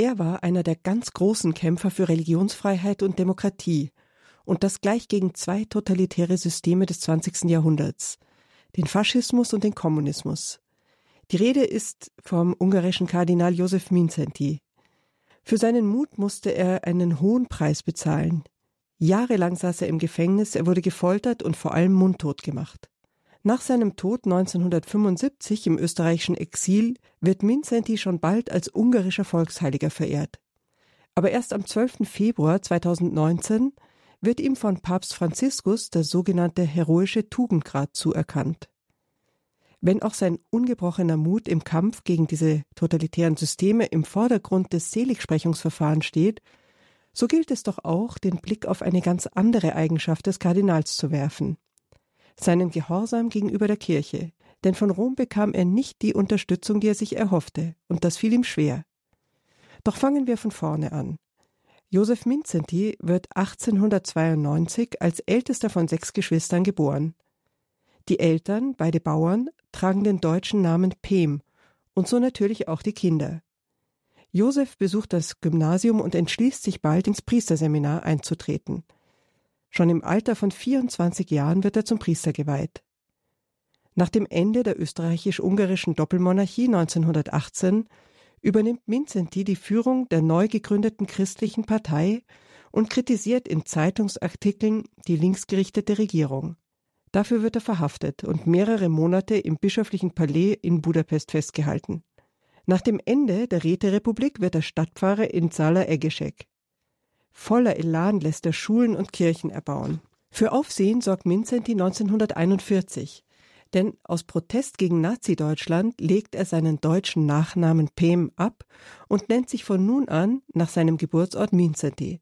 Er war einer der ganz großen Kämpfer für Religionsfreiheit und Demokratie, und das gleich gegen zwei totalitäre Systeme des 20. Jahrhunderts, den Faschismus und den Kommunismus. Die Rede ist vom ungarischen Kardinal Josef Mindszenty. Für seinen Mut musste er einen hohen Preis bezahlen. Jahrelang saß er im Gefängnis, er wurde gefoltert und vor allem mundtot gemacht. Nach seinem Tod 1975 im österreichischen Exil wird Mindszenty schon bald als ungarischer Volksheiliger verehrt. Aber erst am 12. Februar 2019 wird ihm von Papst Franziskus der sogenannte heroische Tugendgrad zuerkannt. Wenn auch sein ungebrochener Mut im Kampf gegen diese totalitären Systeme im Vordergrund des Seligsprechungsverfahrens steht, so gilt es doch auch, den Blick auf eine ganz andere Eigenschaft des Kardinals zu werfen. Seinen Gehorsam gegenüber der Kirche, denn von Rom bekam er nicht die Unterstützung, die er sich erhoffte, und das fiel ihm schwer. Doch fangen wir von vorne an. Josef Minzenti wird 1892 als ältester von sechs Geschwistern geboren. Die Eltern, beide Bauern, tragen den deutschen Namen Pem und so natürlich auch die Kinder. Josef besucht das Gymnasium und entschließt sich bald ins Priesterseminar einzutreten. Schon im Alter von 24 Jahren wird er zum Priester geweiht. Nach dem Ende der österreichisch-ungarischen Doppelmonarchie 1918 übernimmt Minzenti die Führung der neu gegründeten christlichen Partei und kritisiert in Zeitungsartikeln die linksgerichtete Regierung. Dafür wird er verhaftet und mehrere Monate im bischöflichen Palais in Budapest festgehalten. Nach dem Ende der Räterepublik wird er Stadtpfarrer in Zala Egeshek. Voller Elan lässt er Schulen und Kirchen erbauen. Für Aufsehen sorgt Minzenti 1941, denn aus Protest gegen Nazi-Deutschland legt er seinen deutschen Nachnamen Pem ab und nennt sich von nun an nach seinem Geburtsort Minzeti.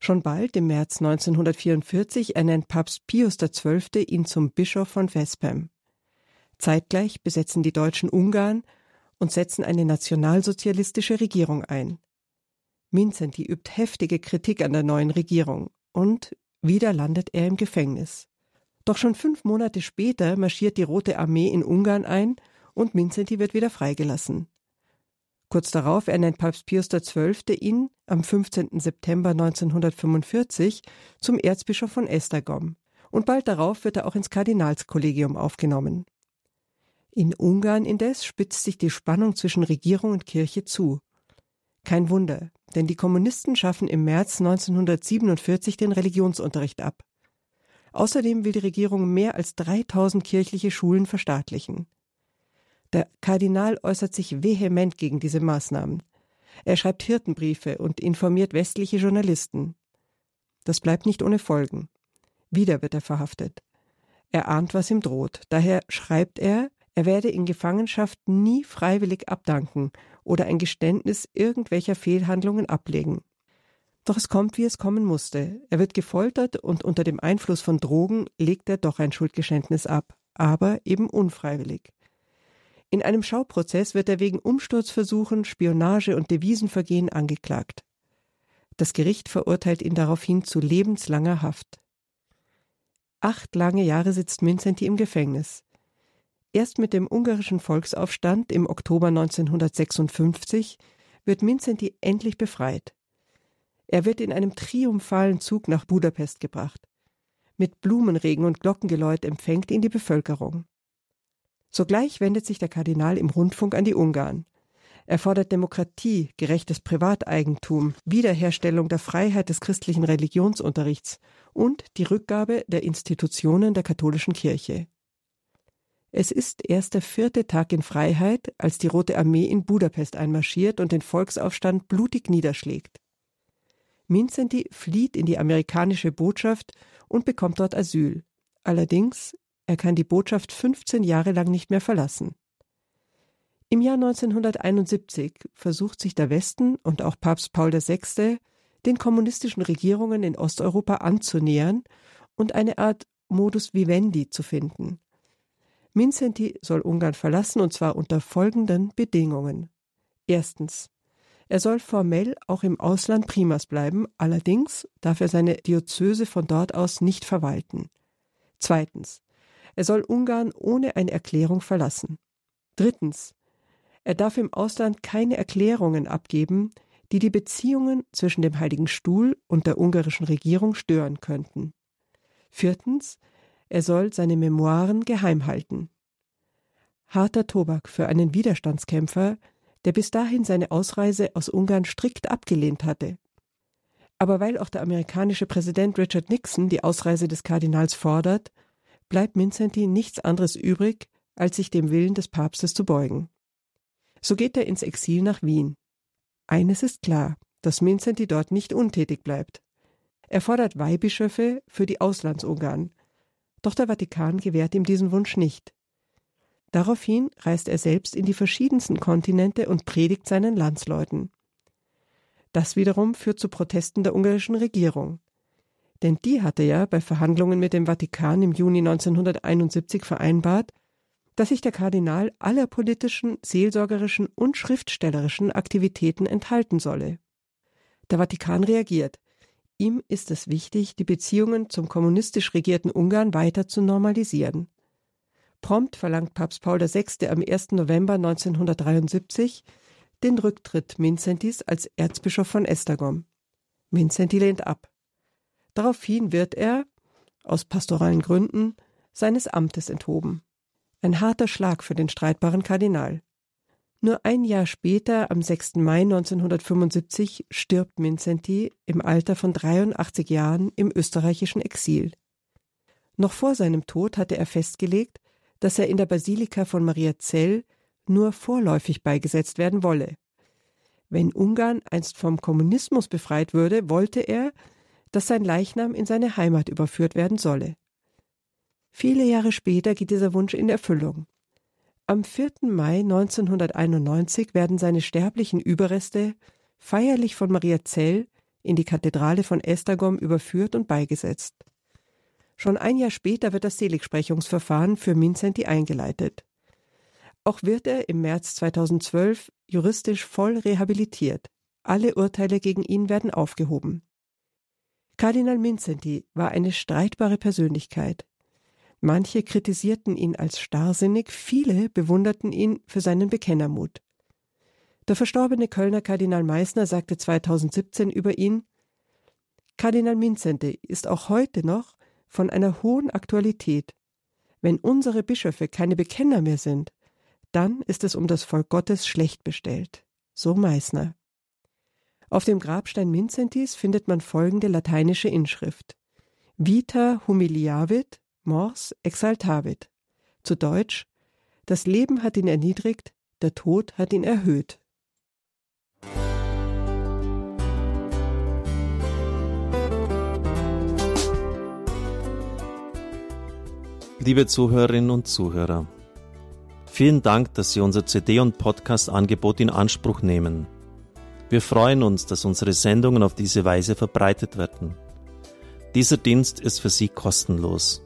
Schon bald, im März 1944, ernennt Papst Pius XII. ihn zum Bischof von Veszprem. Zeitgleich besetzen die Deutschen Ungarn und setzen eine nationalsozialistische Regierung ein. Minzenti übt heftige Kritik an der neuen Regierung und wieder landet er im Gefängnis. Doch schon fünf Monate später marschiert die Rote Armee in Ungarn ein und Minzenti wird wieder freigelassen. Kurz darauf ernennt Papst Pius XII. ihn am 15. September 1945 zum Erzbischof von Esztergom und bald darauf wird er auch ins Kardinalskollegium aufgenommen. In Ungarn indes spitzt sich die Spannung zwischen Regierung und Kirche zu. Kein Wunder, denn die Kommunisten schaffen im März 1947 den Religionsunterricht ab. Außerdem will die Regierung mehr als 3000 kirchliche Schulen verstaatlichen. Der Kardinal äußert sich vehement gegen diese Maßnahmen. Er schreibt Hirtenbriefe und informiert westliche Journalisten. Das bleibt nicht ohne Folgen. Wieder wird er verhaftet. Er ahnt, was ihm droht. Daher schreibt er, er werde in Gefangenschaft nie freiwillig abdanken oder ein Geständnis irgendwelcher Fehlhandlungen ablegen. Doch es kommt, wie es kommen musste. Er wird gefoltert und unter dem Einfluss von Drogen legt er doch ein Schuldgeständnis ab, aber eben unfreiwillig. In einem Schauprozess wird er wegen Umsturzversuchen, Spionage und Devisenvergehen angeklagt. Das Gericht verurteilt ihn daraufhin zu lebenslanger Haft. Acht lange Jahre sitzt Minzenti im Gefängnis. Erst mit dem ungarischen Volksaufstand im Oktober 1956 wird Minzenti endlich befreit. Er wird in einem triumphalen Zug nach Budapest gebracht. Mit Blumenregen und Glockengeläut empfängt ihn die Bevölkerung. Sogleich wendet sich der Kardinal im Rundfunk an die Ungarn. Er fordert Demokratie, gerechtes Privateigentum, Wiederherstellung der Freiheit des christlichen Religionsunterrichts und die Rückgabe der Institutionen der katholischen Kirche. Es ist erst der vierte Tag in Freiheit, als die Rote Armee in Budapest einmarschiert und den Volksaufstand blutig niederschlägt. Mincendi flieht in die amerikanische Botschaft und bekommt dort Asyl. Allerdings, er kann die Botschaft 15 Jahre lang nicht mehr verlassen. Im Jahr 1971 versucht sich der Westen und auch Papst Paul VI. den kommunistischen Regierungen in Osteuropa anzunähern und eine Art Modus vivendi zu finden. Mincendi soll Ungarn verlassen und zwar unter folgenden Bedingungen. Erstens. Er soll formell auch im Ausland Primas bleiben, allerdings darf er seine Diözese von dort aus nicht verwalten. Zweitens. Er soll Ungarn ohne eine Erklärung verlassen. Drittens. Er darf im Ausland keine Erklärungen abgeben, die die Beziehungen zwischen dem Heiligen Stuhl und der ungarischen Regierung stören könnten. Viertens, er soll seine Memoiren geheim halten. Harter Tobak für einen Widerstandskämpfer, der bis dahin seine Ausreise aus Ungarn strikt abgelehnt hatte. Aber weil auch der amerikanische Präsident Richard Nixon die Ausreise des Kardinals fordert, bleibt Mincenty nichts anderes übrig, als sich dem Willen des Papstes zu beugen. So geht er ins Exil nach Wien. Eines ist klar, dass Mincenty dort nicht untätig bleibt. Er fordert Weihbischöfe für die Auslandsungarn, doch der Vatikan gewährt ihm diesen Wunsch nicht. Daraufhin reist er selbst in die verschiedensten Kontinente und predigt seinen Landsleuten. Das wiederum führt zu Protesten der ungarischen Regierung. Denn die hatte ja bei Verhandlungen mit dem Vatikan im Juni 1971 vereinbart, dass sich der Kardinal aller politischen, seelsorgerischen und schriftstellerischen Aktivitäten enthalten solle. Der Vatikan reagiert. Ihm ist es wichtig, die Beziehungen zum kommunistisch regierten Ungarn weiter zu normalisieren. Prompt verlangt Papst Paul VI. am 1. November 1973 den Rücktritt Mincentis als Erzbischof von Esztergom. Mincenti lehnt ab. Daraufhin wird er, aus pastoralen Gründen, seines Amtes enthoben. Ein harter Schlag für den streitbaren Kardinal. Nur ein Jahr später, am 6. Mai 1975, stirbt Mincenti im Alter von 83 Jahren im österreichischen Exil. Noch vor seinem Tod hatte er festgelegt, dass er in der Basilika von Maria Zell nur vorläufig beigesetzt werden wolle. Wenn Ungarn einst vom Kommunismus befreit würde, wollte er, dass sein Leichnam in seine Heimat überführt werden solle. Viele Jahre später geht dieser Wunsch in Erfüllung. Am 4. Mai 1991 werden seine sterblichen Überreste feierlich von Maria Zell in die Kathedrale von Esztergom überführt und beigesetzt. Schon ein Jahr später wird das Seligsprechungsverfahren für Minzenti eingeleitet. Auch wird er im März 2012 juristisch voll rehabilitiert. Alle Urteile gegen ihn werden aufgehoben. Kardinal Minzenti war eine streitbare Persönlichkeit. Manche kritisierten ihn als starrsinnig, viele bewunderten ihn für seinen Bekennermut. Der verstorbene Kölner Kardinal Meissner sagte 2017 über ihn Kardinal Minzenti ist auch heute noch von einer hohen Aktualität. Wenn unsere Bischöfe keine Bekenner mehr sind, dann ist es um das Volk Gottes schlecht bestellt. So Meißner. Auf dem Grabstein Mincentis findet man folgende lateinische Inschrift: Vita humiliavit, mors exaltavit. Zu Deutsch: Das Leben hat ihn erniedrigt, der Tod hat ihn erhöht. Liebe Zuhörerinnen und Zuhörer, Vielen Dank, dass Sie unser CD- und Podcast-Angebot in Anspruch nehmen. Wir freuen uns, dass unsere Sendungen auf diese Weise verbreitet werden. Dieser Dienst ist für Sie kostenlos.